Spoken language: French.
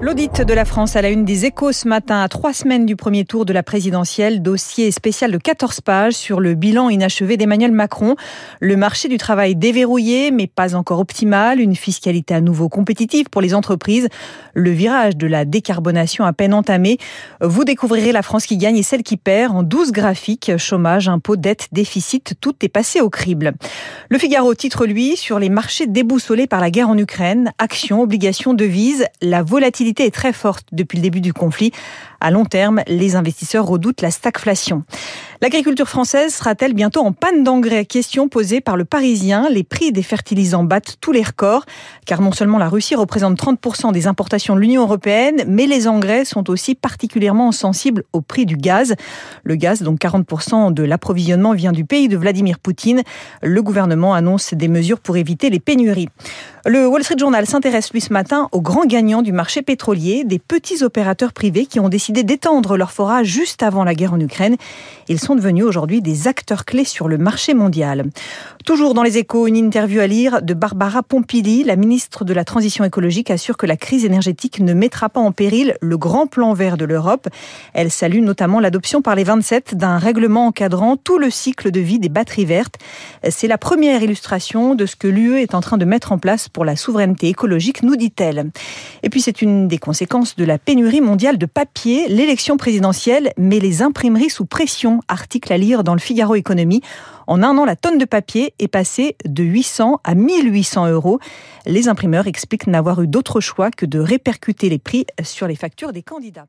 L'audit de la France à la une des échos ce matin, à trois semaines du premier tour de la présidentielle, dossier spécial de 14 pages sur le bilan inachevé d'Emmanuel Macron. Le marché du travail déverrouillé, mais pas encore optimal, une fiscalité à nouveau compétitive pour les entreprises, le virage de la décarbonation à peine entamé. Vous découvrirez la France qui gagne et celle qui perd en 12 graphiques, chômage, impôts, dette, déficit, tout est passé au crible. Le Figaro titre lui sur les marchés déboussolés par la guerre en Ukraine, actions, obligations, la volatilité est très forte depuis le début du conflit. À long terme, les investisseurs redoutent la stagflation. L'agriculture française sera-t-elle bientôt en panne d'engrais? Question posée par le Parisien. Les prix des fertilisants battent tous les records, car non seulement la Russie représente 30% des importations de l'Union européenne, mais les engrais sont aussi particulièrement sensibles au prix du gaz. Le gaz, donc 40% de l'approvisionnement, vient du pays de Vladimir Poutine. Le gouvernement annonce des mesures pour éviter les pénuries. Le Wall Street Journal s'intéresse lui ce matin aux grands gagnants du marché pétrolier, des petits opérateurs privés qui ont décidé d'étendre leur forage juste avant la guerre en Ukraine. Ils devenus aujourd'hui des acteurs clés sur le marché mondial. Toujours dans les échos, une interview à lire de Barbara Pompili, la ministre de la Transition écologique, assure que la crise énergétique ne mettra pas en péril le grand plan vert de l'Europe. Elle salue notamment l'adoption par les 27 d'un règlement encadrant tout le cycle de vie des batteries vertes. C'est la première illustration de ce que l'UE est en train de mettre en place pour la souveraineté écologique, nous dit-elle. Et puis c'est une des conséquences de la pénurie mondiale de papier, l'élection présidentielle met les imprimeries sous pression, article à lire dans le Figaro Économie. En un an, la tonne de papier est passée de 800 à 1800 euros. Les imprimeurs expliquent n'avoir eu d'autre choix que de répercuter les prix sur les factures des candidats.